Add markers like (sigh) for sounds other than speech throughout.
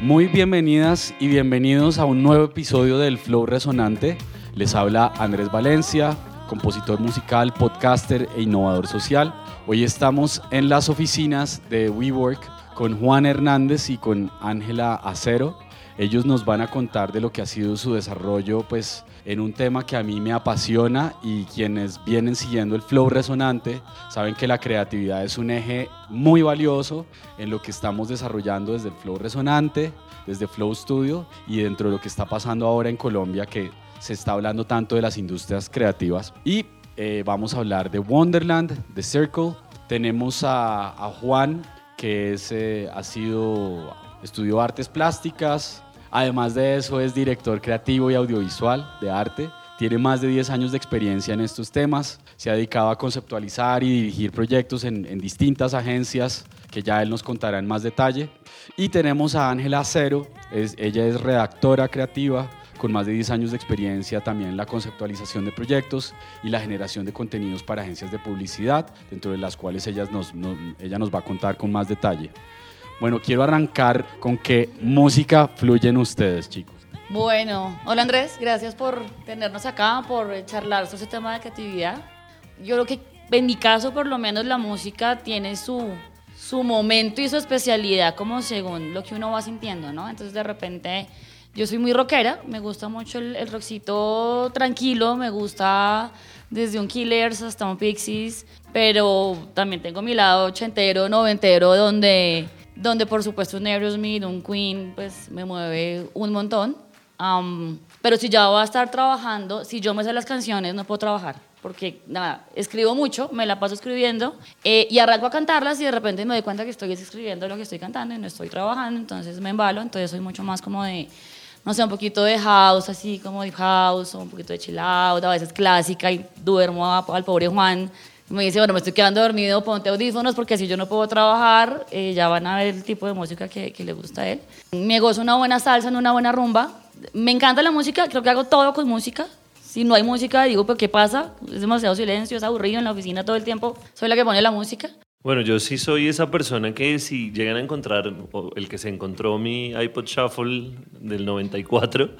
Muy bienvenidas y bienvenidos a un nuevo episodio del Flow Resonante. Les habla Andrés Valencia, compositor musical, podcaster e innovador social. Hoy estamos en las oficinas de WeWork con Juan Hernández y con Ángela Acero. Ellos nos van a contar de lo que ha sido su desarrollo pues, en un tema que a mí me apasiona y quienes vienen siguiendo el flow resonante saben que la creatividad es un eje muy valioso en lo que estamos desarrollando desde el flow resonante, desde Flow Studio y dentro de lo que está pasando ahora en Colombia que se está hablando tanto de las industrias creativas. Y eh, vamos a hablar de Wonderland, de Circle. Tenemos a, Juan que es, eh, ha sido, estudió artes plásticas, Además de eso, es director creativo y audiovisual de arte. Tiene más de 10 años de experiencia en estos temas. Se ha dedicado a conceptualizar y dirigir proyectos en, distintas agencias que ya él nos contará en más detalle. Y tenemos a Ángela Acero. Ella es redactora creativa con más de 10 años de experiencia también en la conceptualización de proyectos y la generación de contenidos para agencias de publicidad, dentro de las cuales ella nos, ella nos va a contar con más detalle. Bueno, quiero arrancar con qué música fluyen ustedes, chicos. Bueno, hola Andrés, gracias por tenernos acá, por charlar sobre este tema de creatividad. Yo creo que en mi caso, por lo menos, la música tiene su, su momento y su especialidad como según lo que uno va sintiendo, ¿no? Entonces, de repente, yo soy muy rockera, me gusta mucho el, el rockcito tranquilo, me gusta desde un Killers hasta un Pixies, pero también tengo mi lado ochentero, noventero, donde donde por supuesto un Aerosmith, un Queen, pues me mueve un montón. pero si ya voy a estar trabajando, si yo me sé las canciones, no puedo trabajar, porque nada, escribo mucho, me la paso escribiendo eh, y arranco a cantarlas y de repente me doy cuenta que estoy escribiendo lo que estoy cantando y no estoy trabajando, entonces me embalo, entonces soy mucho más como de, no sé, un poquito de house, así como de house, o un poquito de chill out, a veces clásica y duermo al pobre Juan me dice, bueno, me estoy quedando dormido, ponte audífonos porque si yo no puedo trabajar, eh, ya van a ver el tipo de música que, que, le gusta a él. Me gozo una buena salsa, en una buena rumba. Me encanta la música, creo que hago todo con música. Si no hay música, digo, pero ¿qué pasa? Es demasiado silencio, es aburrido en la oficina todo el tiempo. Soy la que pone la música. Bueno, yo sí soy esa persona que si llegan a encontrar, el que se encontró mi iPod Shuffle del 94,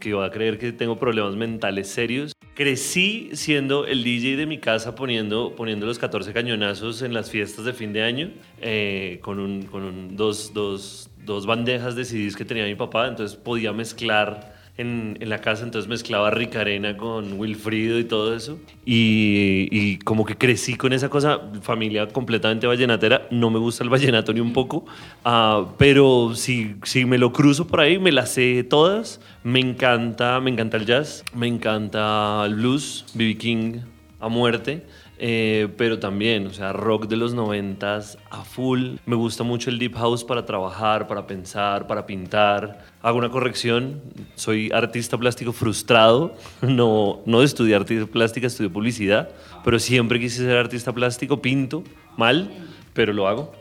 que va a creer que tengo problemas mentales serios. Crecí siendo el DJ de mi casa poniendo, poniendo los 14 cañonazos en las fiestas de fin de año, eh, con, un, con dos, dos, dos bandejas de CDs que tenía mi papá, entonces podía mezclar en, en, la casa, entonces mezclaba Rica Arena con Wilfrido y todo eso. Y, y, como que crecí con esa cosa, familia completamente vallenatera. No me gusta el vallenato ni un poco, uh, pero si, si me lo cruzo por ahí, me las sé todas. Me encanta, me encanta el jazz, me encanta el blues, B.B. King a muerte. Eh, pero también, o sea, rock de los noventas a full. Me gusta mucho el deep house para trabajar, para pensar, para pintar. Hago una corrección, soy artista plástico frustrado, (laughs) no, no estudié arte plástica, estudié publicidad, pero siempre quise ser artista plástico, pinto, mal, pero lo hago.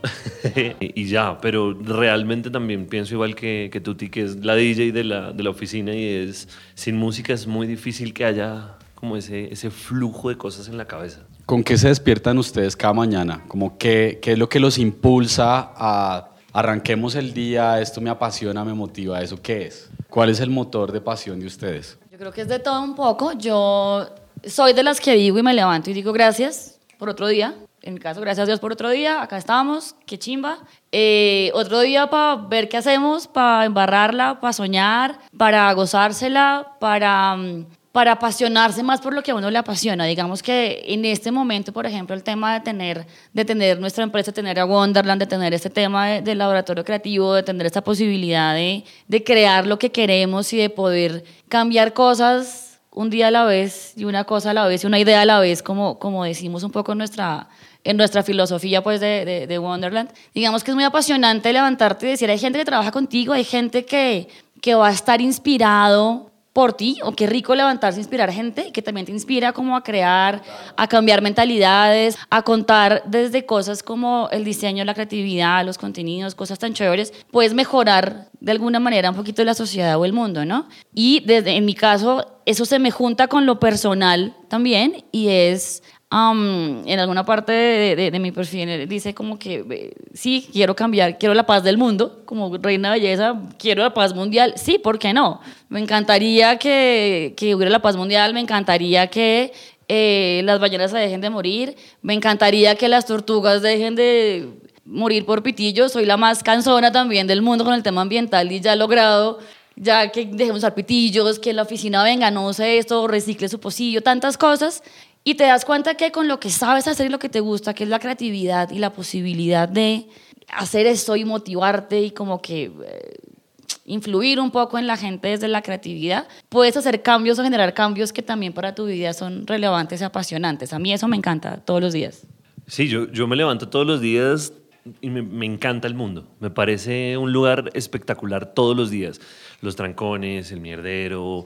(laughs) y ya, pero realmente también pienso igual que, que Tuti, que es la DJ de la, de la oficina y es, sin música es muy difícil que haya como ese, ese flujo de cosas en la cabeza. ¿Con qué se despiertan ustedes cada mañana? Como qué, ¿Qué es lo que los impulsa a arranquemos el día, esto me apasiona, me motiva, ¿eso qué es? ¿Cuál es el motor de pasión de ustedes? Yo creo que es de todo un poco. Yo soy de las que digo y me levanto y digo gracias por otro día. En mi caso, gracias a Dios por otro día. Acá estamos, qué chimba. Eh, otro día para ver qué hacemos, para embarrarla, para soñar, para gozársela, para mm, para apasionarse más por lo que a uno le apasiona. Digamos que en este momento, por ejemplo, el tema de tener, de tener nuestra empresa, de tener a Wonderland, de tener este tema del laboratorio creativo, de tener esta posibilidad de, de crear lo que queremos y de poder cambiar cosas un día a la vez y una cosa a la vez y una idea a la vez, como, como decimos un poco en nuestra, en nuestra filosofía pues de, de, de, Wonderland. Digamos que es muy apasionante levantarte y decir, hay gente que trabaja contigo, hay gente que, que va a estar inspirado por ti, o qué rico levantarse, inspirar gente que también te inspira como a crear, a cambiar mentalidades, a contar desde cosas como el diseño, la creatividad, los contenidos, cosas tan chéveres, puedes mejorar de alguna manera un poquito la sociedad o el mundo, ¿no? Y desde, en mi caso, eso se me junta con lo personal también y es en alguna parte de, mi perfil dice como que sí, quiero cambiar, quiero la paz del mundo, como reina belleza, quiero la paz mundial. Sí, ¿por qué no? Me encantaría que, que hubiera la paz mundial, me encantaría que eh, las ballenas se dejen de morir, me encantaría que las tortugas dejen de morir por pitillos, soy la más cansona también del mundo con el tema ambiental y ya he logrado ya que dejemos usar pitillos, que la oficina venga, no sé esto, recicle su pocillo, tantas cosas. Y te das cuenta que con lo que sabes hacer y lo que te gusta, que es la creatividad y la posibilidad de hacer esto y motivarte y como que eh, influir un poco en la gente desde la creatividad, puedes hacer cambios o generar cambios que también para tu vida son relevantes y apasionantes. A mí eso me encanta todos los días. Sí, yo, yo me levanto todos los días y me, me, encanta el mundo. Me parece un lugar espectacular todos los días. Los trancones, el mierdero,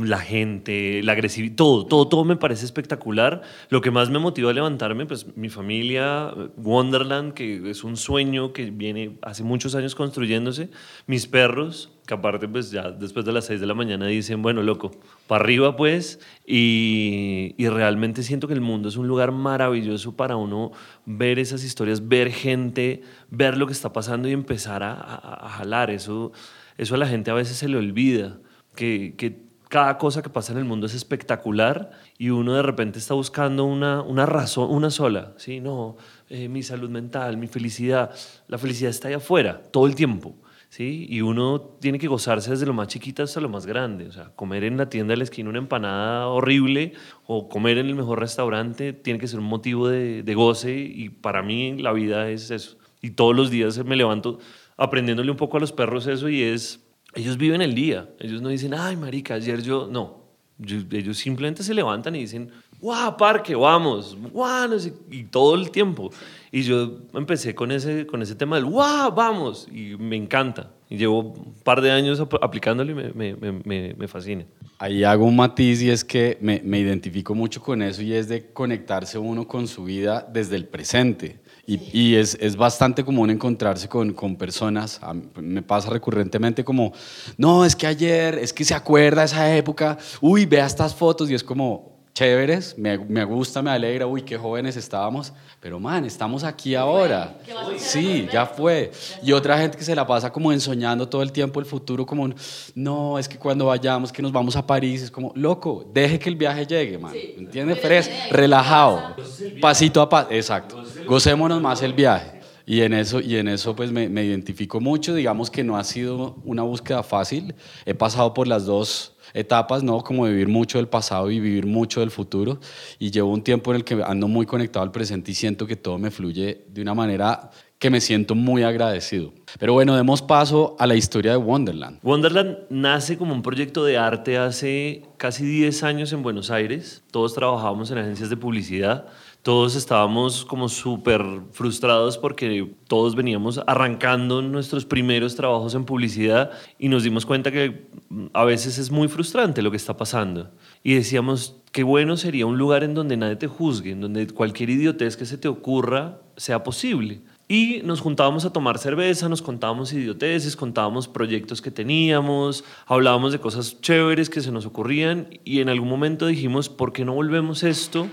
la gente, la agresividad, todo, todo, todo me parece espectacular. Lo que más me motiva a levantarme, pues mi familia, Wonderland, que es un sueño que viene hace muchos años construyéndose, mis perros, que aparte pues ya después de las 6 de la mañana dicen, bueno, loco, para arriba pues, y, y, realmente siento que el mundo es un lugar maravilloso para uno ver esas historias, ver gente, ver lo que está pasando y empezar a, a, jalar. Eso, eso a la gente a veces se le olvida, que, que cada cosa que pasa en el mundo es espectacular y uno de repente está buscando una, una razón, una sola, ¿sí? No, eh, mi salud mental, mi felicidad. La felicidad está ahí afuera, todo el tiempo, ¿sí? Y uno tiene que gozarse desde lo más chiquito hasta lo más grande. O sea, comer en la tienda de la esquina una empanada horrible o comer en el mejor restaurante tiene que ser un motivo de, de goce y para mí la vida es eso. Y todos los días me levanto aprendiéndole un poco a los perros eso y es ellos viven el día. Ellos no dicen, ay, marica, ayer yo. No. Ellos simplemente se levantan y dicen, guau, parque, vamos, guau, y todo el tiempo. Y yo empecé con ese, con ese tema del, guau, vamos, y me encanta. Y llevo un par de años aplicándolo y me, me, me, me fascina. Ahí hago un matiz y es que me identifico mucho con eso y es de conectarse uno con su vida desde el presente. Y, es, es, bastante común encontrarse con, con, personas, me pasa recurrentemente como, no, es que ayer, es que se acuerda esa época, uy, vea estas fotos y es como, chéveres, me, me, gusta, me alegra, uy, qué jóvenes estábamos, pero man, estamos aquí ahora. Sí, ya fue. Y otra gente que se la pasa como ensoñando todo el tiempo el futuro, como, no, es que cuando vayamos, que nos vamos a París, es como, loco, deje que el viaje llegue, man. ¿Entiendes? Fres, relajado, pasito a paso, exacto. Gocémonos más el viaje. Y en eso, y en eso pues me, me identifico mucho, digamos que no ha sido una búsqueda fácil, he pasado por las dos etapas, ¿no? Como vivir mucho del pasado y vivir mucho del futuro. Y llevo un tiempo en el que ando muy conectado al presente y siento que todo me fluye de una manera que me siento muy agradecido. Pero bueno, demos paso a la historia de Wonderland. Wonderland nace como un proyecto de arte hace casi 10 años en Buenos Aires. Todos trabajábamos en agencias de publicidad todos estábamos como súper frustrados porque todos veníamos arrancando nuestros primeros trabajos en publicidad y nos dimos cuenta que a veces es muy frustrante lo que está pasando. Y decíamos, qué bueno sería un lugar en donde nadie te juzgue, en donde cualquier idiotez que se te ocurra sea posible. Y nos juntábamos a tomar cerveza, nos contábamos idioteces, contábamos proyectos que teníamos, hablábamos de cosas chéveres que se nos ocurrían y en algún momento dijimos, ¿por qué no volvemos esto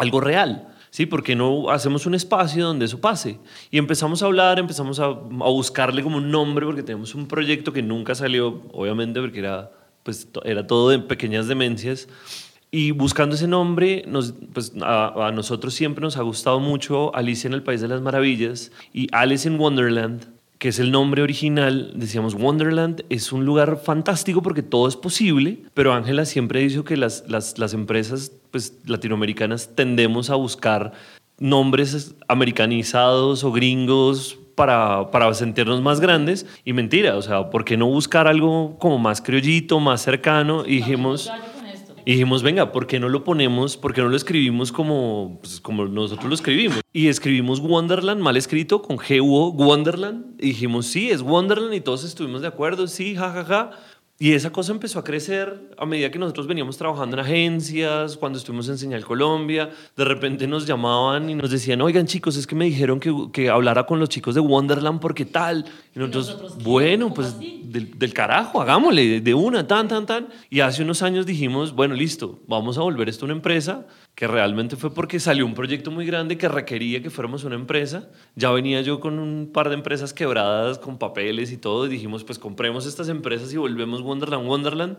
algo real. ¿sí? Porque no hacemos un espacio donde eso pase. Y empezamos a hablar, empezamos a, buscarle como un nombre, porque tenemos un proyecto que nunca salió, obviamente, porque era, pues, era todo de pequeñas demencias. Y buscando ese nombre, nos, pues, a, a, nosotros siempre nos ha gustado mucho Alicia en el País de las Maravillas y Alice in Wonderland, que es el nombre original, decíamos Wonderland, es un lugar fantástico porque todo es posible, pero Ángela siempre dijo que las, las, las empresas pues, latinoamericanas tendemos a buscar nombres americanizados o gringos para, para, sentirnos más grandes. Y mentira, o sea, ¿por qué no buscar algo como más criollito, más cercano? Y dijimos... Y dijimos, venga, ¿por qué no lo ponemos, por qué no lo escribimos como, pues, como nosotros lo escribimos? Y escribimos Wonderland mal escrito con G-U-O, Wonderland. Y dijimos, sí, es Wonderland y todos estuvimos de acuerdo, sí, jajaja. Ja, ja. Y esa cosa empezó a crecer a medida que nosotros veníamos trabajando en agencias, cuando estuvimos en Señal Colombia, de repente nos llamaban y nos decían, oigan chicos, es que me dijeron que, que hablara con los chicos de Wonderland porque tal. Y nosotros, bueno, pues del, del, carajo, hagámosle, de una, tan, tan, tan. Y hace unos años dijimos, bueno, listo, vamos a volver esto una empresa que realmente fue porque salió un proyecto muy grande que requería que fuéramos una empresa. Ya venía yo con un par de empresas quebradas, con papeles y todo, y dijimos, pues compremos estas empresas y volvemos Wonderland Wonderland.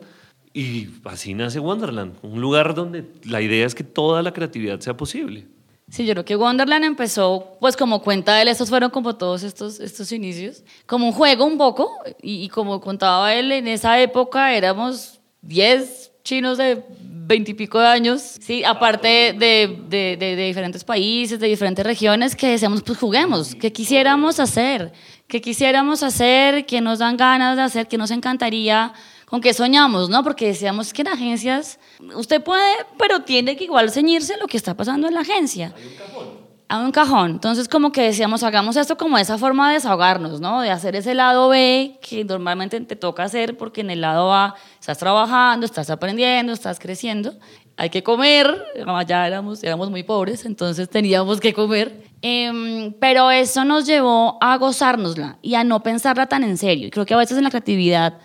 Y así nace Wonderland, un lugar donde la idea es que toda la creatividad sea posible. Sí, yo creo que Wonderland empezó, pues como cuenta él, estos fueron como todos estos, estos inicios, como un juego un poco, y, y como contaba él, en esa época éramos 10 chinos de veintipico de años, sí, aparte de, de, de, diferentes países, de diferentes regiones, que decíamos, pues juguemos, que quisiéramos hacer, que quisiéramos hacer, que nos dan ganas de hacer, que nos encantaría, con que soñamos, ¿no? Porque decíamos que en agencias usted puede, pero tiene que igual ceñirse lo que está pasando en la agencia. Hay un cajón a un cajón. Entonces, como que decíamos, hagamos esto como esa forma de desahogarnos, ¿no? De hacer ese lado B que normalmente te toca hacer porque en el lado A estás trabajando, estás aprendiendo, estás creciendo. Hay que comer, ya éramos, éramos muy pobres, entonces teníamos que comer. Em, pero eso nos llevó a gozárnosla y a no pensarla tan en serio. Y creo que a veces en la creatividad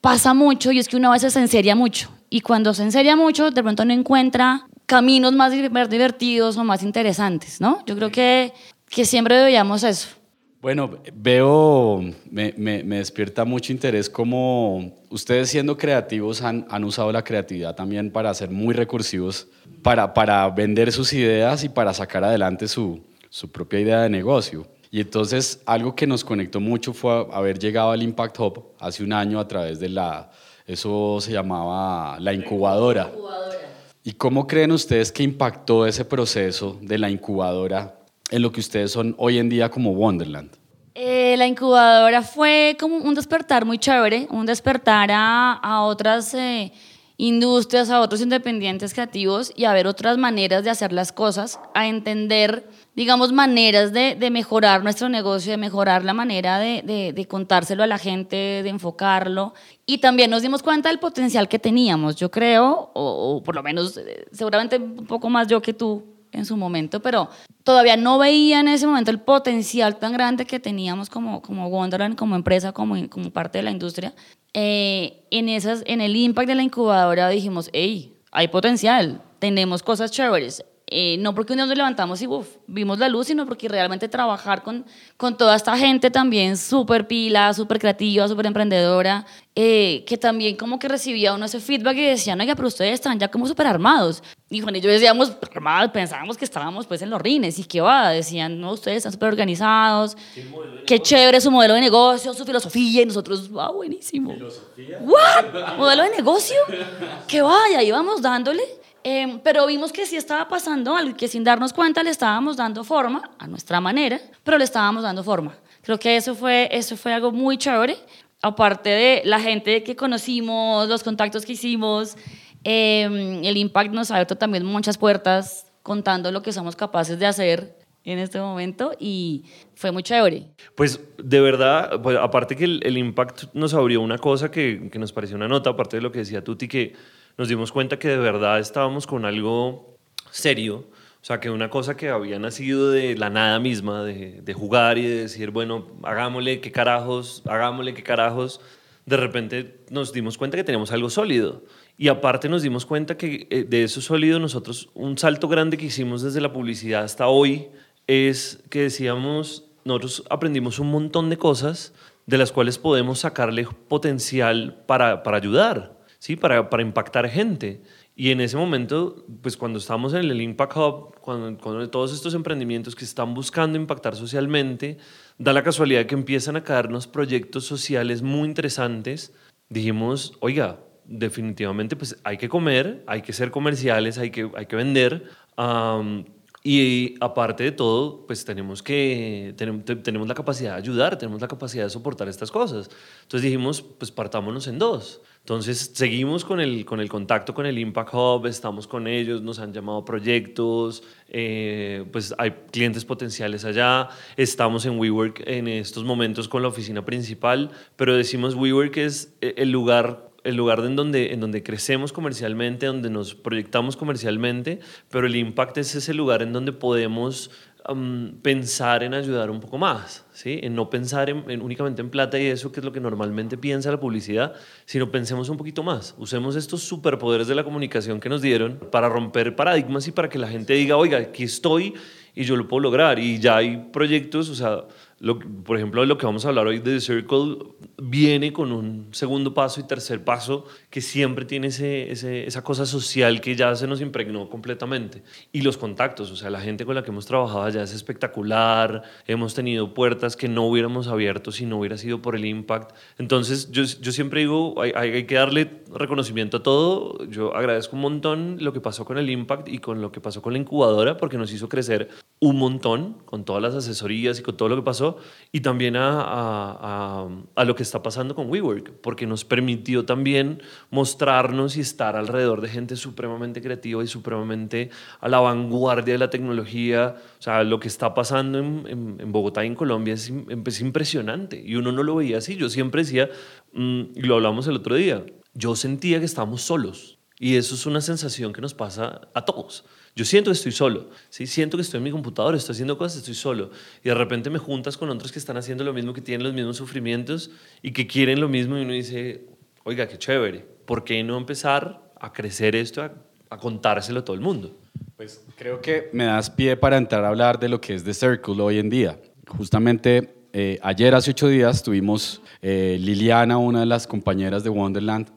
pasa mucho y es que uno a veces se enseria mucho. Y cuando se enseria mucho, de pronto no encuentra caminos más divertidos o más interesantes, ¿no? Yo creo que, que siempre veíamos eso. Bueno, veo, me, me, despierta mucho interés cómo ustedes siendo creativos han, han, usado la creatividad también para ser muy recursivos, para, para vender sus ideas y para sacar adelante su, su propia idea de negocio. Y entonces algo que nos conectó mucho fue haber llegado al Impact Hub hace un año a través de la, eso se llamaba la incubadora. La incubadora. ¿Y cómo creen ustedes que impactó ese proceso de la incubadora en lo que ustedes son hoy en día como Wonderland? Eh, la incubadora fue como un despertar muy chévere, un despertar a, a otras eh, industrias, a otros independientes creativos y a ver otras maneras de hacer las cosas, a entender digamos, maneras de, de, mejorar nuestro negocio, de mejorar la manera de, de, de, contárselo a la gente, de enfocarlo. Y también nos dimos cuenta del potencial que teníamos, yo creo, o, o por lo menos eh, seguramente un poco más yo que tú en su momento, pero todavía no veía en ese momento el potencial tan grande que teníamos como, como Wonderland, como empresa, como, como parte de la industria. Eh, en, esas, en el impact de la incubadora dijimos, hey, hay potencial, tenemos cosas chéveres, eh, no porque un día nos levantamos y uf, vimos la luz, sino porque realmente trabajar con, con toda esta gente también súper pila, súper creativa, súper emprendedora, eh, que también como que recibía uno ese feedback y decían, oiga, pero ustedes están ya como súper armados. Y Juan y yo decíamos, armados, pensábamos que estábamos pues en los rines y qué va, decían, no, ustedes están súper organizados, qué, chévere su modelo de negocio, su filosofía, y nosotros, wow, buenísimo. ¿Filosofía? ¿What? ¿Modelo de negocio? (laughs) Que vaya, íbamos dándole. Em, pero vimos que sí estaba pasando algo, que sin darnos cuenta le estábamos dando forma a nuestra manera, pero le estábamos dando forma. Creo que eso fue, eso fue algo muy chévere, aparte de la gente que conocimos, los contactos que hicimos, em, el Impact nos ha abierto también muchas puertas contando lo que somos capaces de hacer en este momento y fue muy chévere. Pues de verdad, pues, aparte que el, el, Impact nos abrió una cosa que, que nos pareció una nota, aparte de lo que decía Tuti, que nos dimos cuenta que de verdad estábamos con algo serio, o sea, que una cosa que había nacido de la nada misma, de, de jugar y de decir, bueno, hagámosle qué carajos, hagámosle qué carajos, de repente nos dimos cuenta que teníamos algo sólido. Y aparte nos dimos cuenta que eh, de eso sólido nosotros, un salto grande que hicimos desde la publicidad hasta hoy es que decíamos, nosotros aprendimos un montón de cosas de las cuales podemos sacarle potencial para, para ayudar. ¿Sí? Para, para impactar gente. Y en ese momento, pues cuando estamos en el Impact Hub, cuando, con todos estos emprendimientos que están buscando impactar socialmente, da la casualidad que empiezan a caernos proyectos sociales muy interesantes. Dijimos, oiga, definitivamente pues hay que comer, hay que ser comerciales, hay que, hay que vender. y aparte de todo, pues tenemos que tenemos, tenemos la capacidad de ayudar, tenemos la capacidad de soportar estas cosas. Entonces dijimos, pues partámonos en dos. Entonces, seguimos con el, con el contacto con el Impact Hub, estamos con ellos, nos han llamado proyectos, eh, pues hay clientes potenciales allá, estamos en WeWork en estos momentos con la oficina principal, pero decimos WeWork es eh, el lugar el lugar en donde, en donde crecemos comercialmente, donde nos proyectamos comercialmente, pero el Impact es ese lugar en donde podemos pensar en ayudar un poco más, ¿sí? en no pensar en, únicamente en plata y eso, que es lo que normalmente piensa la publicidad, sino pensemos un poquito más. Usemos estos superpoderes de la comunicación que nos dieron para romper paradigmas y para que la gente diga, oiga, aquí estoy y yo lo puedo lograr. Y ya hay proyectos, o sea, por ejemplo, lo que vamos a hablar hoy de The Circle viene con un segundo paso y tercer paso que siempre tiene ese, esa cosa social que ya se nos impregnó completamente. Y los contactos, o sea, la gente con la que hemos trabajado allá es espectacular, hemos tenido puertas que no hubiéramos abierto si no hubiera sido por el impact. Entonces, yo, yo siempre digo, hay, hay que darle reconocimiento a todo. Yo agradezco un montón lo que pasó con el impact y con lo que pasó con la incubadora porque nos hizo crecer un montón con todas las asesorías y con todo lo que pasó y también a, a, lo que está pasando con WeWork, porque nos permitió también mostrarnos y estar alrededor de gente supremamente creativa y supremamente a la vanguardia de la tecnología. O sea, lo que está pasando en, en, Bogotá y en Colombia es, es, impresionante y uno no lo veía así. Yo siempre decía, mm, y lo hablamos el otro día, yo sentía que estábamos solos. Y eso es una sensación que nos pasa a todos. Yo siento que estoy solo, ¿sí? siento que estoy en mi computadora, estoy haciendo cosas, estoy solo. Y de repente me juntas con otros que están haciendo lo mismo, que tienen los mismos sufrimientos y que quieren lo mismo y uno dice, oiga, qué chévere, ¿por qué no empezar a crecer esto, a, contárselo a todo el mundo? Pues creo que me das pie para entrar a hablar de lo que es The Circle hoy en día. Justamente eh, ayer, hace ocho días, tuvimos eh, Liliana, una de las compañeras de Wonderland,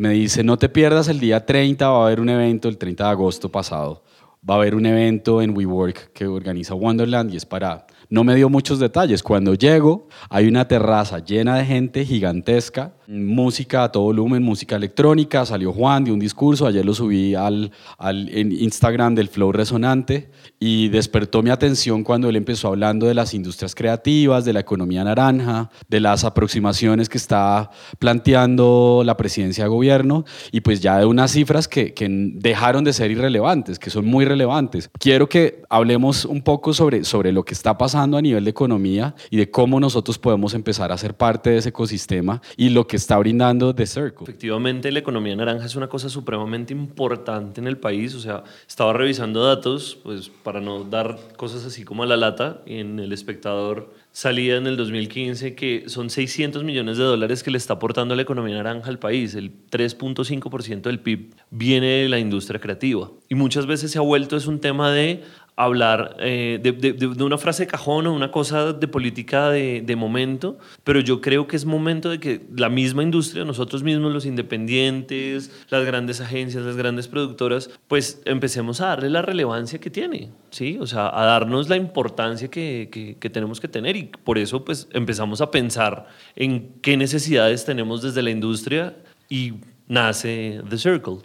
me dice, no te pierdas el día 30, va a haber un evento el 30 de agosto pasado. Va a haber un evento en WeWork que organiza Wonderland y es para no me dio muchos detalles. Cuando llego, hay una terraza llena de gente gigantesca, música a todo volumen, música electrónica. Salió Juan, dio un discurso. Ayer lo subí al, al en Instagram del Flow Resonante y despertó mi atención cuando él empezó hablando de las industrias creativas, de la economía naranja, de las aproximaciones que está planteando la presidencia de gobierno y pues ya de unas cifras que, que dejaron de ser irrelevantes, que son muy relevantes. Quiero que hablemos un poco sobre, sobre lo que está pasando a nivel de economía y de cómo nosotros podemos empezar a ser parte de ese ecosistema y lo que está brindando The Circle. Efectivamente, la economía naranja es una cosa supremamente importante en el país. O sea, estaba revisando datos, pues para no dar cosas así como a la lata, en el espectador salía en el 2015 que son 600 millones de dólares que le está aportando la economía naranja al país. El 3.5% del PIB viene de la industria creativa. Y muchas veces se ha vuelto es un tema de hablar eh, de, una frase de cajón o una cosa de política de, momento, pero yo creo que es momento de que la misma industria, nosotros mismos, los independientes, las grandes agencias, las grandes productoras, pues empecemos a darle la relevancia que tiene, ¿sí? O sea, a darnos la importancia que, que tenemos que tener y por eso pues empezamos a pensar en qué necesidades tenemos desde la industria y nace The Circle.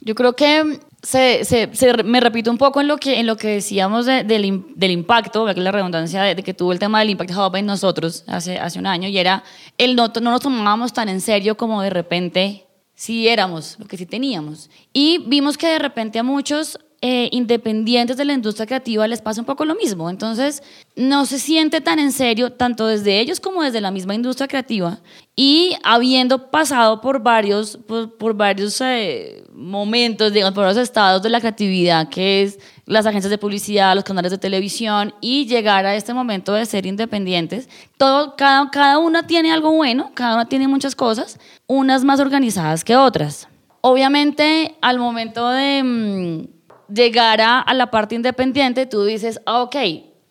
Yo creo que se, se, me repito un poco en lo que, en lo que decíamos del, del, impacto, la redundancia de, que tuvo el tema del Impact Hub en nosotros hace, hace un año, y era el no, no nos tomábamos tan en serio como de repente sí éramos, lo que sí teníamos. Y vimos que de repente a muchos eh, independientes de la industria creativa les pasa un poco lo mismo. Entonces, no se siente tan en serio, tanto desde ellos como desde la misma industria creativa. Y habiendo pasado por varios, por, varios eh, momentos, digamos, por los estados de la creatividad, que es las agencias de publicidad, los canales de televisión, y llegar a este momento de ser independientes, todo, cada, cada una tiene algo bueno, cada una tiene muchas cosas, unas más organizadas que otras. Obviamente, al momento de... Mm, llegar a, la parte independiente, tú dices, ah, ok,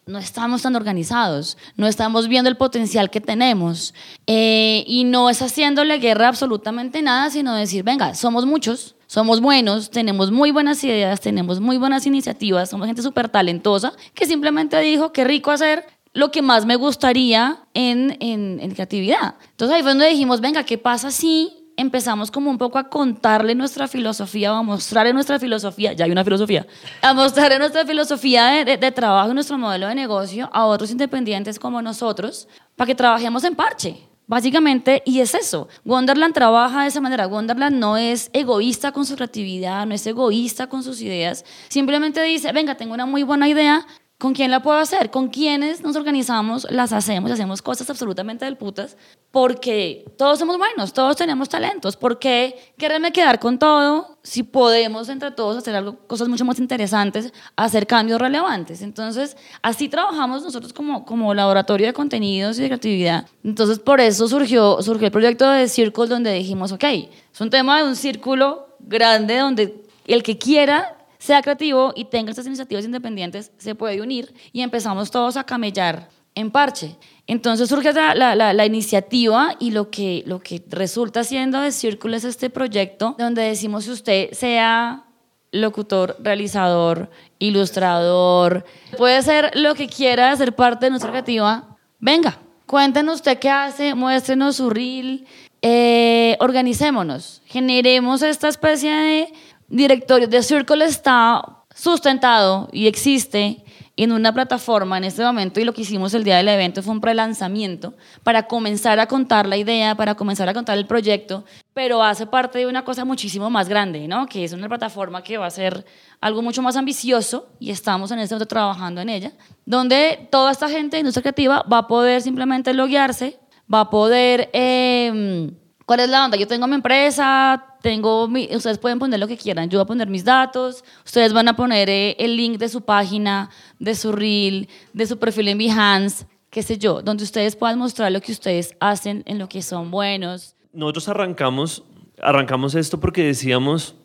no estamos tan organizados, no estamos viendo el potencial que tenemos eh, y no es haciéndole guerra absolutamente nada, sino decir, venga, somos muchos, somos buenos, tenemos muy buenas ideas, tenemos muy buenas iniciativas, somos gente súper talentosa que simplemente dijo, qué rico hacer lo que más me gustaría en, en, en creatividad. Entonces ahí fue donde dijimos, venga, ¿qué pasa si empezamos como un poco a contarle nuestra filosofía o a mostrarle nuestra filosofía, ya hay una filosofía, a mostrarle nuestra filosofía de, de, trabajo, nuestro modelo de negocio a otros independientes como nosotros, para que trabajemos en parche. Básicamente, y es eso, Wonderland trabaja de esa manera. Wonderland no es egoísta con su creatividad, no es egoísta con sus ideas. Simplemente dice, venga, tengo una muy buena idea, ¿Con quién la puedo hacer? ¿Con quiénes nos organizamos, las hacemos, hacemos cosas absolutamente del putas? Porque todos somos buenos, todos tenemos talentos. ¿Por qué quererme quedar con todo si podemos entre todos hacer algo, cosas mucho más interesantes, hacer cambios relevantes? Entonces, así trabajamos nosotros como, como laboratorio de contenidos y de creatividad. Entonces, por eso surgió, surgió el proyecto de Circle, donde dijimos, ok, es un tema de un círculo grande donde el que quiera sea creativo y tenga estas iniciativas independientes, se puede unir y empezamos todos a camellar en parche. Entonces surge la, la, iniciativa y lo que, lo que resulta siendo de Círculo es este proyecto donde decimos si usted sea locutor, realizador, ilustrador, puede ser lo que quiera ser parte de nuestra creativa, venga, cuéntenos usted qué hace, muéstrenos su reel, eh, organicémonos, generemos esta especie de directorio de Circle está sustentado y existe en una plataforma en este momento y lo que hicimos el día del evento fue un prelanzamiento para comenzar a contar la idea, para comenzar a contar el proyecto, pero hace parte de una cosa muchísimo más grande, ¿no? que es una plataforma que va a ser algo mucho más ambicioso y estamos en este momento trabajando en ella, donde toda esta gente de industria creativa va a poder simplemente loguearse, va a poder... Eh, ¿Cuál es la onda? Yo tengo mi empresa, tengo ustedes pueden poner lo que quieran, yo voy a poner mis datos, ustedes van a poner eh, el link de su página, de su reel, de su perfil en Behance, qué sé yo, donde ustedes puedan mostrar lo que ustedes hacen, en lo que son buenos. Nosotros arrancamos, arrancamos esto porque decíamos,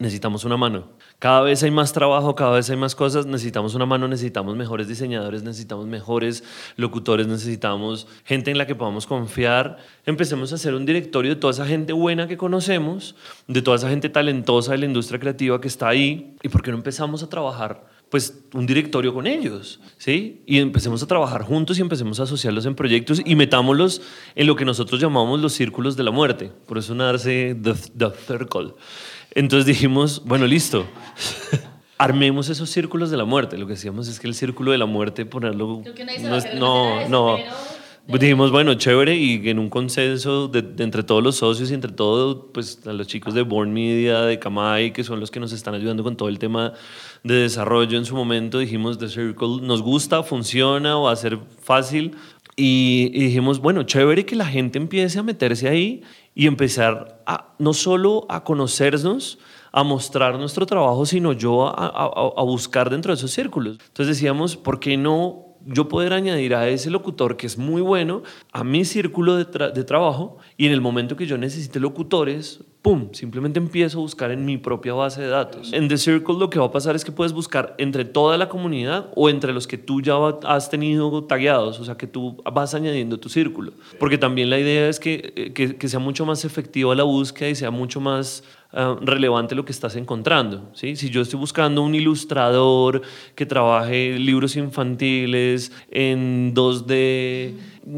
necesitamos una mano. Cada vez hay más trabajo, cada vez hay más cosas, necesitamos una mano, necesitamos mejores diseñadores, necesitamos mejores locutores, necesitamos gente en la que podamos confiar. Empecemos a hacer un directorio de toda esa gente buena que conocemos, de toda esa gente talentosa de la industria creativa que está ahí. ¿Y por qué no empezamos a trabajar? pues un directorio con ellos, ¿sí? Y empecemos a trabajar juntos y empecemos a asociarlos en proyectos y metámoslos en lo que nosotros llamamos los círculos de la muerte. Por eso nace The, the Circle. Entonces dijimos, bueno, listo. (laughs) Armemos esos círculos de la muerte. Lo que decíamos es que el círculo de la muerte, ponerlo. No, no. Dijimos, bueno, chévere, y en un consenso de, entre todos los socios y entre todos, pues a los chicos de Born Media, de Kamai, que son los que nos están ayudando con todo el tema de desarrollo en su momento, dijimos, The Circle nos gusta, funciona, va a ser fácil. Y, y dijimos, bueno, chévere que la gente empiece a meterse ahí y empezar a, no solo a conocernos, a mostrar nuestro trabajo, sino yo a, a, buscar dentro de esos círculos. Entonces decíamos, ¿por qué no yo poder añadir a ese locutor que es muy bueno a mi círculo de, trabajo y en el momento que yo necesite locutores, ¡pum! Simplemente empiezo a buscar en mi propia base de datos. En The Circle lo que va a pasar es que puedes buscar entre toda la comunidad o entre los que tú ya has tenido tagueados, o sea, que tú vas añadiendo tu círculo. Porque también la idea es que, eh, que, que sea mucho más efectiva la búsqueda y sea mucho más Ah, relevante lo que estás encontrando. ¿sí? Si yo estoy buscando un ilustrador que trabaje libros infantiles en 2D,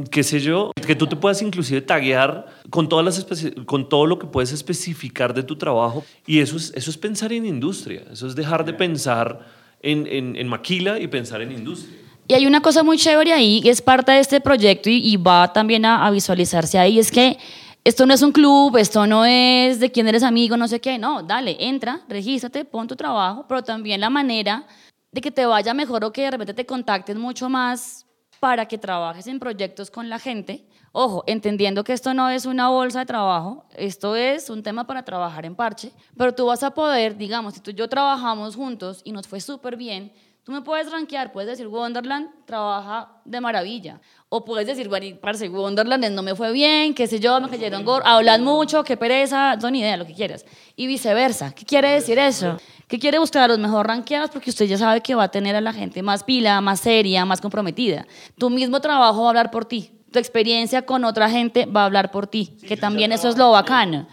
qué sé yo, que tú te puedas inclusive taguear con, todas las con todo lo que puedes especificar de tu trabajo. Y eso es, eso es pensar en industria, eso es dejar de pensar en, en, maquila y pensar en industria. Y hay una cosa muy chévere ahí, que es parte de este proyecto y, va también a, a visualizarse ahí, es que esto no es un club, esto no es de quién eres amigo, no sé qué. No, dale, entra, regístrate, pon tu trabajo, pero también la manera de que te vaya mejor o que de repente te contactes mucho más para que trabajes en proyectos con la gente. Ojo, entendiendo que esto no es una bolsa de trabajo, esto es un tema para trabajar en parche, pero tú vas a poder, digamos, si tú y yo trabajamos juntos y nos fue súper bien, Tú me puedes rankear, puedes decir Wonderland trabaja de maravilla. O puedes decir, bueno, parce, Wonderland no me fue bien, qué sé yo, me cayeron gor, hablan mucho, qué pereza, no ni idea, lo que quieras. Y viceversa. ¿Qué quiere decir eso? ¿Qué quiere buscar a los mejor rankeados? Porque usted ya sabe que va a tener a la gente más pila, más seria, más comprometida. Tu mismo trabajo va a hablar por ti. Tu experiencia con otra gente va a hablar por ti, que también eso es lo bacano.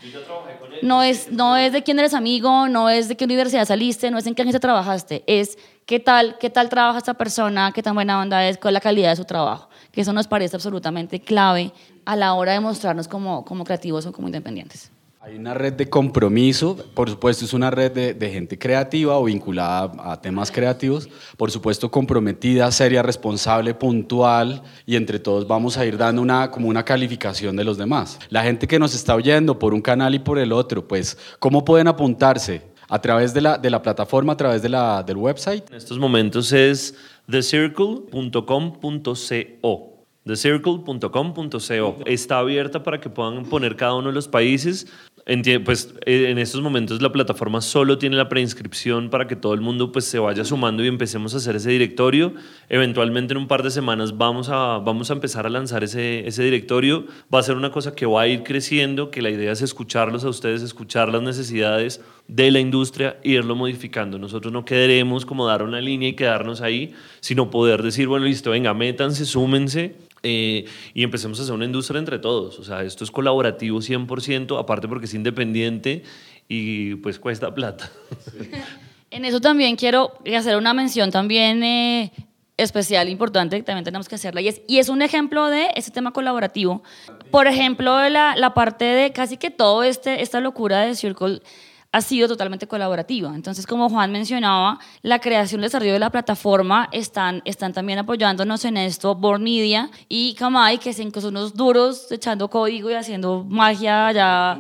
No es, no es de quién eres amigo, no es de qué universidad saliste, no es en qué agencia trabajaste, es qué tal, qué tal trabaja esta persona, qué tan buena onda es, cuál es la calidad de su trabajo. Que eso nos parece absolutamente clave a la hora de mostrarnos como, como creativos o como independientes. Hay una red de compromiso, por supuesto es una red de, de, gente creativa o vinculada a temas creativos, por supuesto comprometida, seria, responsable, puntual y entre todos vamos a ir dando una, como una calificación de los demás. La gente que nos está oyendo por un canal y por el otro, pues, ¿cómo pueden apuntarse? a través de la, de la plataforma, a través de la, del website. En estos momentos es thecircle.com.co thecircle.com.co. Está abierta para que puedan poner cada uno de los países. Pues eh, en estos momentos la plataforma solo tiene la preinscripción para que todo el mundo pues se vaya sumando y empecemos a hacer ese directorio. Eventualmente en un par de semanas vamos a, vamos a empezar a lanzar ese, ese directorio. Va a ser una cosa que va a ir creciendo, que la idea es escucharlos a ustedes, escuchar las necesidades de la industria e irlo modificando. Nosotros no queremos como dar una línea y quedarnos ahí, sino poder decir, bueno, listo, venga, métanse, súmense eh, y empecemos a hacer una industria entre todos. O sea, esto es colaborativo 100%, aparte porque es independiente y pues cuesta plata. En eso también quiero hacer una mención también eh, especial, importante, que también tenemos que hacerla, y es, y es un ejemplo de ese tema colaborativo. Por ejemplo, la, la parte de casi que todo este, esta locura de Circle ha sido totalmente colaborativa. Entonces, como Juan mencionaba, la creación y desarrollo de la plataforma están, están también apoyándonos en esto, Born Media y Kamai, que son unos duros echando código y haciendo magia ya.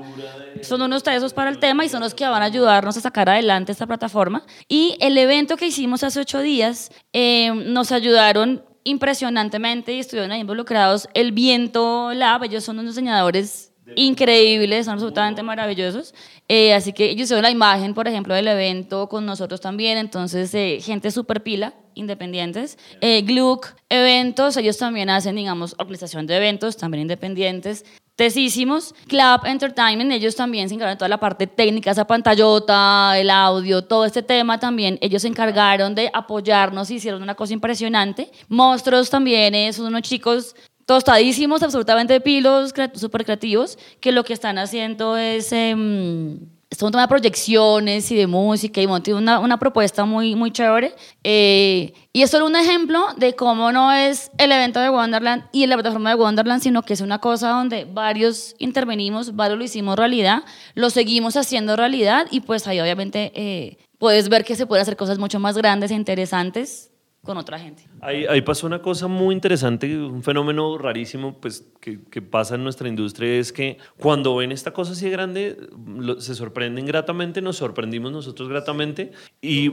Son unos tesos para el tema y son los que van a ayudarnos a sacar adelante esta plataforma. Y el evento que hicimos hace ocho días eh, nos ayudaron impresionantemente y estuvieron ahí involucrados el Viento Lab, ellos son unos diseñadores increíbles, son absolutamente maravillosos. Eh, así que ellos hicieron la imagen, por ejemplo, del evento con nosotros también. Entonces, eh, gente súper pila, independientes. Eh, Gluck, eventos, ellos también hacen, digamos, organización de eventos, también independientes. Tesísimos. Club Entertainment, ellos también se encargaron de toda la parte técnica, esa pantallota, el audio, todo este tema también. Ellos se encargaron de apoyarnos, hicieron una cosa impresionante. Monstruos también, son unos chicos tostadísimos, absolutamente pilos, súper creativos, que lo que están haciendo es... Eh, un tema de proyecciones y de música y una, una propuesta muy, muy chévere. Eh, y es solo un ejemplo de cómo no es el evento de Wonderland y la plataforma de Wonderland, sino que es una cosa donde varios intervenimos, varios lo hicimos realidad, lo seguimos haciendo realidad y pues ahí obviamente eh, puedes ver que se pueden hacer cosas mucho más grandes e interesantes con otra gente. Ahí, ahí, pasó una cosa muy interesante, un fenómeno rarísimo pues, que, que, pasa en nuestra industria, es que cuando ven esta cosa así de grande, se sorprenden gratamente, nos sorprendimos nosotros gratamente, y,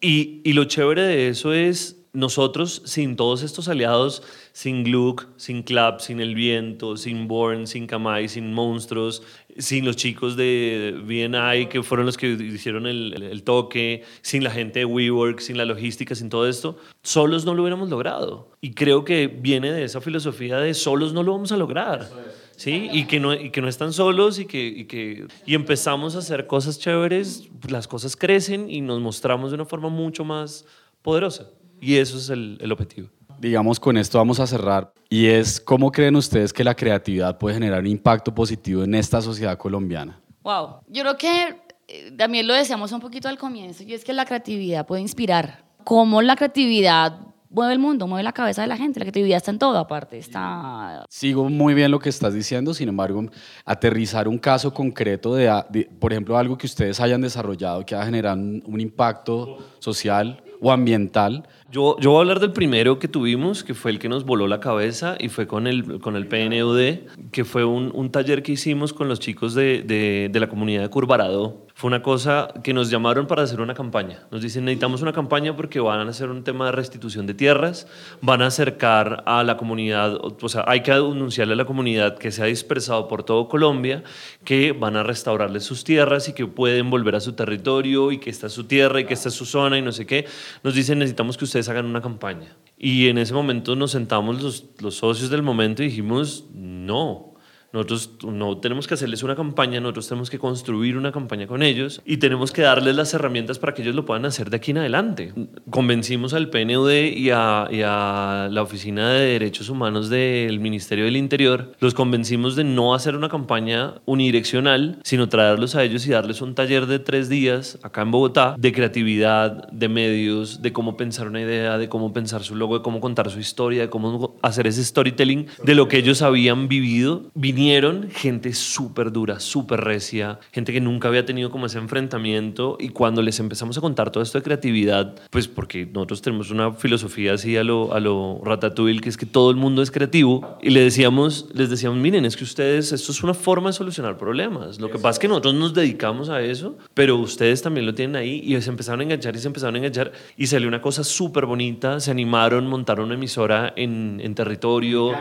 y, y lo chévere de eso es nosotros, sin todos estos aliados, sin Gluck, sin Clap, sin El Viento, sin Born, sin Kamai, sin Monstruos, sin los chicos de BNI que fueron los que hicieron el, el, toque, sin la gente de WeWork, sin la logística, sin todo esto, solos no lo hubiéramos logrado. Y creo que viene de esa filosofía de solos no lo vamos a lograr. ¿sí? Y que, no, y que no están solos y que, y que y empezamos a hacer cosas chéveres, las cosas crecen y nos mostramos de una forma mucho más poderosa. Y eso es el, el objetivo. Digamos, con esto vamos a cerrar. Y es, ¿cómo creen ustedes que la creatividad puede generar un impacto positivo en esta sociedad colombiana? Wow, yo creo que eh, también lo decíamos un poquito al comienzo, y es que la creatividad puede inspirar. ¿Cómo la creatividad mueve el mundo, mueve la cabeza de la gente. La creatividad está en todo, aparte. Está... Sigo muy bien lo que estás diciendo, sin embargo, aterrizar un caso concreto de, por ejemplo, algo que ustedes hayan desarrollado que ha generado un impacto social o ambiental. Yo, yo voy a hablar del primero que tuvimos, que fue el que nos voló la cabeza y fue con el, con el PNUD, que fue un, un taller que hicimos con los chicos de, de, de la comunidad de Curvarado fue una cosa que nos llamaron para hacer una campaña. Nos dicen, necesitamos una campaña porque van a hacer un tema de restitución de tierras, van a acercar a la comunidad, o sea, hay que anunciarle a la comunidad que se ha dispersado por todo Colombia, que van a restaurarles sus tierras y que pueden volver a su territorio y que esta es su tierra y que esta es su zona y no sé qué. Nos dicen, necesitamos que ustedes hagan una campaña. Y en ese momento nos sentamos los socios del momento y dijimos, no, nosotros no tenemos que hacerles una campaña, nosotros tenemos que construir una campaña con ellos y tenemos que darles las herramientas para que ellos lo puedan hacer de aquí en adelante. Convencimos al PNUD y a, y a la Oficina de Derechos Humanos del Ministerio del Interior, los convencimos de no hacer una campaña unidireccional, sino traerlos a ellos y darles un taller de tres días acá en Bogotá de creatividad, de medios, de cómo pensar una idea, de cómo pensar su logo, de cómo contar su historia, de cómo hacer ese storytelling de lo que ellos habían vivido, viniendo vinieron gente súper dura, súper recia, gente que nunca había tenido como ese enfrentamiento y cuando les empezamos a contar todo esto de creatividad, pues porque nosotros tenemos una filosofía así a lo, a lo ratatouille, que es que todo el mundo es creativo y le decíamos, les decíamos, miren, es que ustedes, esto es una forma de solucionar problemas. Lo que pasa es que nosotros nos dedicamos a eso, pero ustedes también lo tienen ahí y se empezaron a enganchar y se empezaron a enganchar y salió una cosa súper bonita, se animaron, montaron una emisora en, en territorio,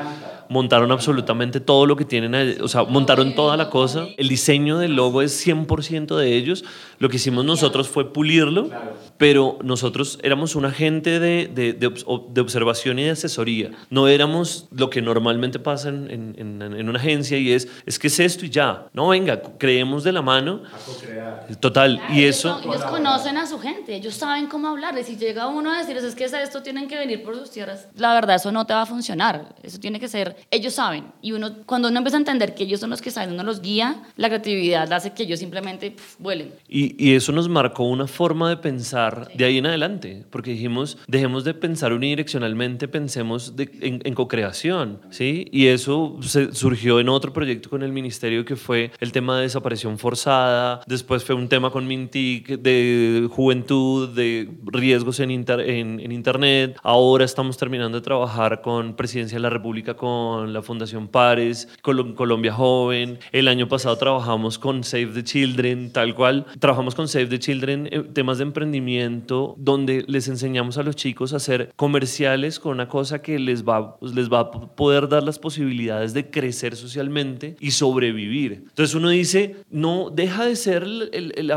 montaron absolutamente todo lo que tienen, o sea, montaron toda la cosa. El diseño del logo es 100% de ellos. Lo que hicimos nosotros fue pulirlo, pero nosotros éramos un agente de, de, de, observación y de asesoría. No éramos lo que normalmente pasa en, en, en, una agencia y es, es que es esto y ya. No, venga, creemos de la mano. Total, y eso... Ellos conocen a su gente, ellos saben cómo hablar. Y si llega uno a decirles, es que esto tienen que venir por sus tierras, la verdad, eso no te va a funcionar. Eso tiene que ser, ellos saben. Y uno, cuando uno empieza a entender que ellos son los que saben, uno los guía, la creatividad hace que ellos simplemente vuelen. Y, y, eso nos marcó una forma de pensar de ahí en adelante, porque dijimos, dejemos de pensar unidireccionalmente, pensemos en, en co-creación, ¿sí? Y eso se, surgió en otro proyecto con el ministerio que fue el tema de desaparición forzada, después fue un tema con Mintic de juventud, de riesgos en, en, en Internet, ahora estamos terminando de trabajar con Presidencia de la República, con la Fundación Pares, con Colombia Joven, el año pasado trabajamos con Save the Children, tal cual, trabajamos con Save the Children temas de emprendimiento donde les enseñamos a los chicos a hacer comerciales con una cosa que les va, les va a poder dar las posibilidades de crecer socialmente y sobrevivir. Entonces uno dice, no, deja de ser el, el,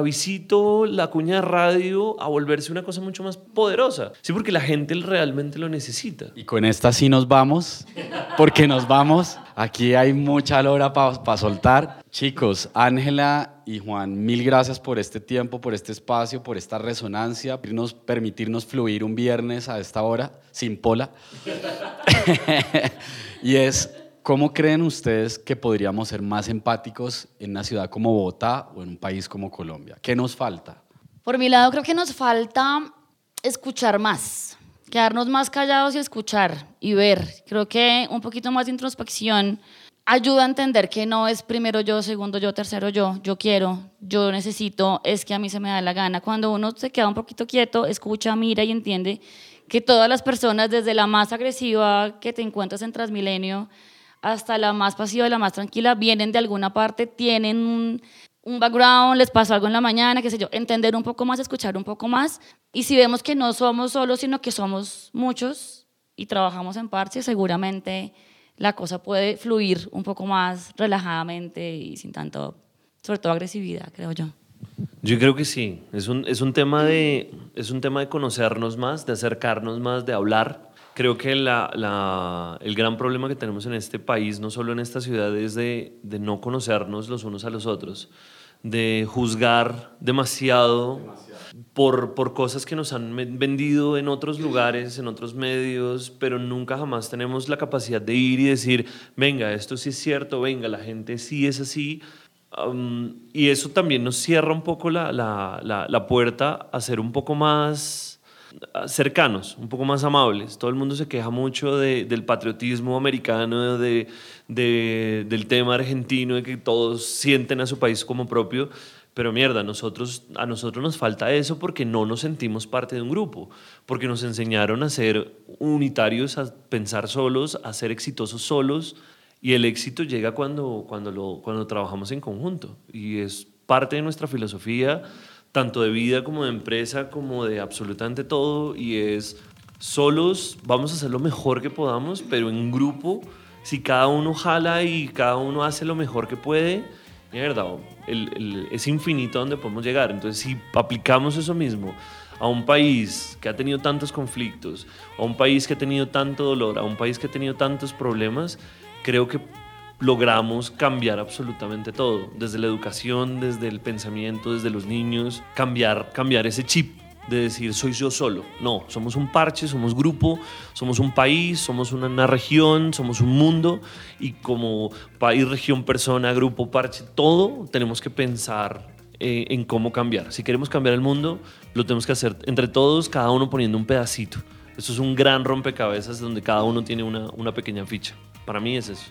la cuña de radio, a volverse una cosa mucho más poderosa. Sí, porque la gente realmente lo necesita. Y con esta sí nos vamos, porque nos vamos. Aquí hay mucha lora para soltar. Chicos, Ángela y Juan, mil gracias por este tiempo, por este espacio, por esta resonancia, permitirnos, fluir un viernes a esta hora, sin pola. (laughs) y es, ¿cómo creen ustedes que podríamos ser más empáticos en una ciudad como Bogotá o en un país como Colombia? ¿Qué nos falta? Por mi lado, creo que nos falta escuchar más quedarnos más callados y escuchar y ver. Creo que un poquito más de introspección ayuda a entender que no es primero yo, segundo yo, tercero yo, yo quiero, yo necesito, es que a mí se me da la gana. Cuando uno se queda un poquito quieto, escucha, mira y entiende que todas las personas, desde la más agresiva que te encuentras en Transmilenio hasta la más pasiva la más tranquila, vienen de alguna parte, tienen un un background, les pasó algo en la mañana, qué sé yo, entender un poco más, escuchar un poco más. Y si vemos que no somos solos, sino que somos muchos y trabajamos en parche, seguramente la cosa puede fluir un poco más relajadamente y sin tanto, sobre todo agresividad, creo yo. Yo creo que sí, es un, es un, tema, de, es un tema de conocernos más, de acercarnos más, de hablar. Creo que la, la, el gran problema que tenemos en este país, no solo en esta ciudad, es de, de no conocernos los unos a los otros de juzgar demasiado, Por, por cosas que nos han vendido en otros lugares, en otros medios, pero nunca jamás tenemos la capacidad de ir y decir, venga, esto sí es cierto, venga, la gente sí es así. y eso también nos cierra un poco la, la, la, la puerta a ser un poco más cercanos, un poco más amables. Todo el mundo se queja mucho del patriotismo americano, de, del tema argentino, de que todos sienten a su país como propio. Pero mierda, nosotros, a nosotros nos falta eso porque no nos sentimos parte de un grupo, porque nos enseñaron a ser unitarios, a pensar solos, a ser exitosos solos, y el éxito llega cuando, cuando, lo, cuando trabajamos en conjunto. Y es parte de nuestra filosofía tanto de vida como de empresa, como de absolutamente todo, y es solos vamos a hacer lo mejor que podamos, pero en grupo, si cada uno jala y cada uno hace lo mejor que puede, verdad es infinito donde podemos llegar. Entonces, si aplicamos eso mismo a un país que ha tenido tantos conflictos, a un país que ha tenido tanto dolor, a un país que ha tenido tantos problemas, creo que logramos cambiar absolutamente todo, desde la educación, desde el pensamiento, desde los niños, cambiar, cambiar ese chip de decir soy yo solo. No, somos un parche, somos grupo, somos un país, somos una, región, somos un mundo y como país, región, persona, grupo, parche, todo tenemos que pensar eh, en cómo cambiar. Si queremos cambiar el mundo, lo tenemos que hacer entre todos, cada uno poniendo un pedacito. Eso es un gran rompecabezas donde cada uno tiene una, una pequeña ficha. Para mí es eso.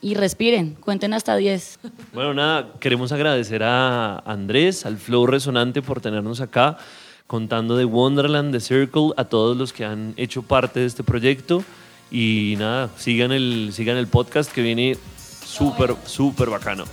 y respiren, cuenten hasta 10. Bueno, nada, queremos agradecer a Andrés, al Flow Resonante por tenernos acá contando de Wonderland, de Circle, a todos los que han hecho parte de este proyecto. Y nada, sigan el, sigan el podcast que viene súper, súper bacano.